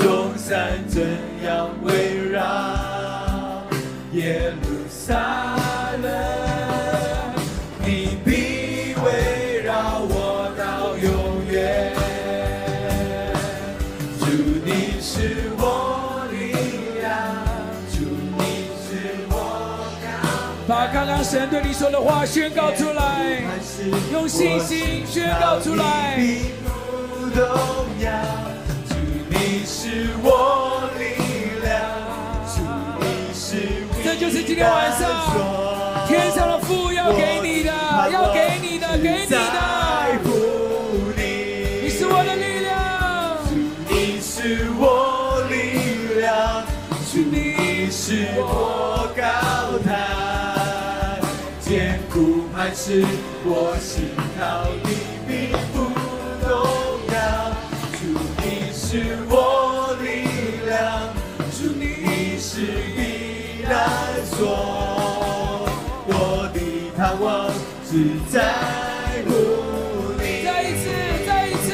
众山怎样围绕耶路撒冷，你必围绕我到永远。主，你是我力量，主，你是我高。把刚刚神对你说的话宣告出来，用信心宣告出来。必不动摇，是我力量，主，你是我。这就是今天晚上天上的父要给你的，要给你的，给你的。你是我的力量，主，你是我力量，主，你是我高台，坚苦磐石，我心靠你必不动摇。主你是我难所，我的盼望只在乎你。再一次，再一次，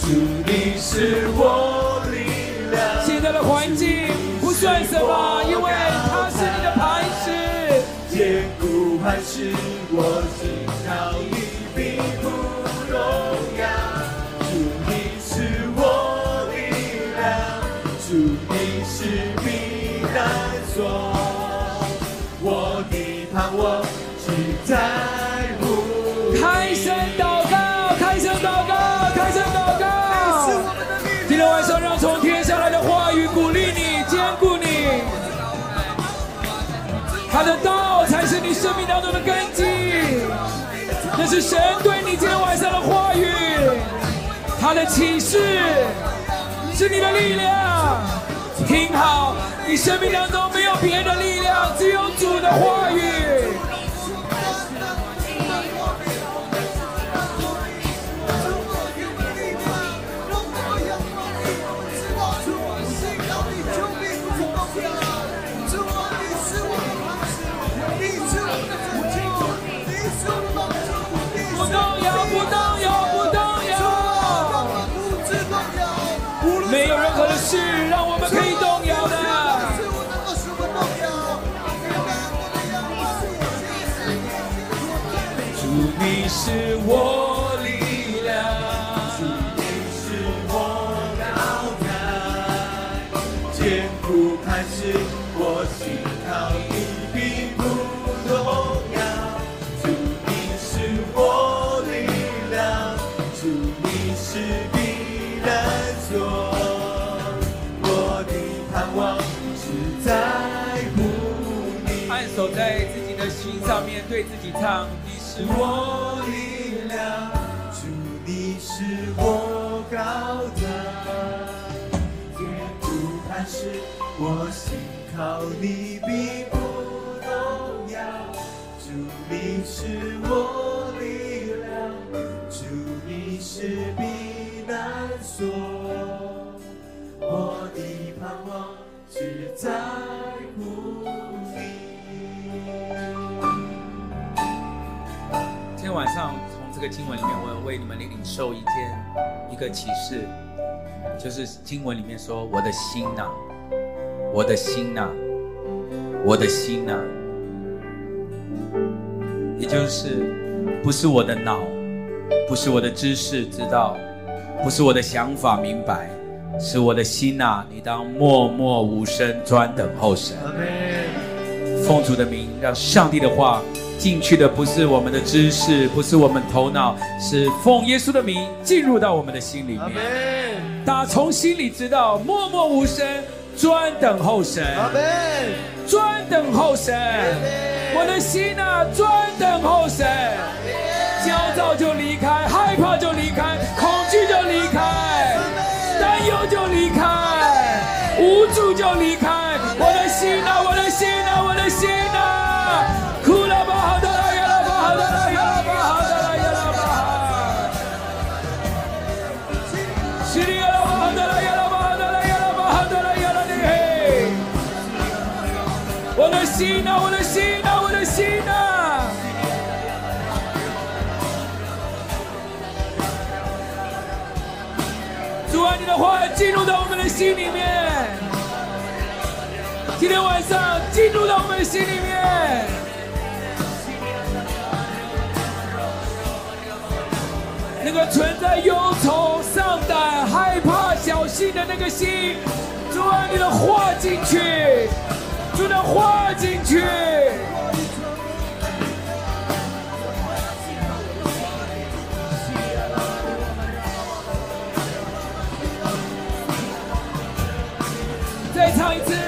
主你是我力量。现在的环境不算什么，因为他是你的磐石。坚固磐石，我神对你今天晚上的话语。他的启示是你的力量。听好，你生命当中没有别的力量，只有主的话语。我力量，主你是我高台，坚固磐石，我心靠你并不重要，主你是我力量，主你是避难所，我的盼望只在乎你，按守在自己的心上，面对自己唱，你是我力量。我力量，主你是我高的，坚固磐石，我心靠你必不动摇。主你是我力量，主你是避难所，我的盼望只在乎你。今天晚上这个经文里面，我要为你们领受一件一个启示，就是经文里面说：“我的心呐、啊，我的心呐、啊，我的心呐、啊。”也就是不是我的脑，不是我的知识知道，不是我的想法明白，是我的心呐、啊。你当默默无声，专等候神。奉主的名，让上帝的话。进去的不是我们的知识，不是我们头脑，是奉耶稣的名进入到我们的心里面。打从心里知道，默默无声，专等候神。专等候神。我的心啊，专等候神。焦躁就离开，害怕就离开，恐惧就离开，担忧就离开，无助就离开。进入到我们的心里面。今天晚上进入到我们的心里面。那个存在忧愁、丧胆、害怕、侥幸的那个心，主啊，你的话进去。就能画进去。再唱一次。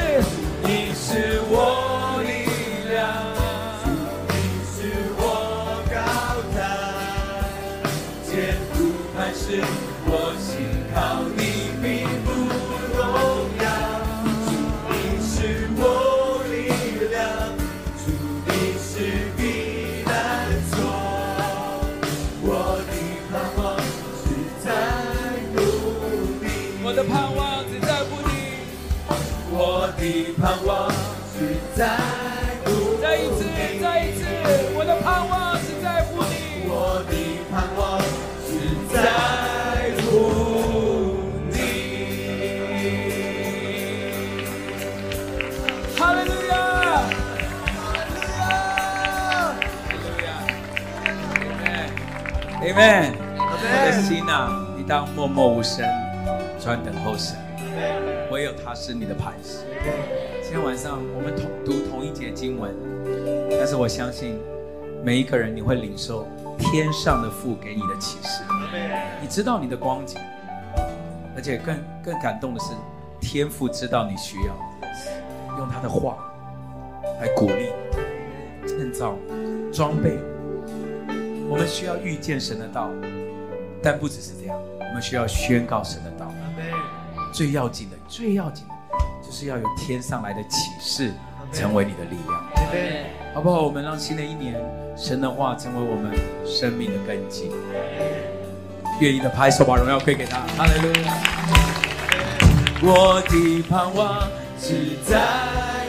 默默无声，专等候神。唯有他是你的磐石。今天晚上我们同读同一节经文，但是我相信每一个人你会领受天上的父给你的启示。你知道你的光景，而且更更感动的是，天父知道你需要，用他的话来鼓励、建造、装备。我们需要遇见神的道，但不只是这样，我们需要宣告神的道。最要紧的，最要紧的，就是要有天上来的启示，成为你的力量。好不好？我们让新的一年，神的话成为我们生命的根基。愿意的拍手，把荣耀归给他。哈利路亚。我的盼望是在。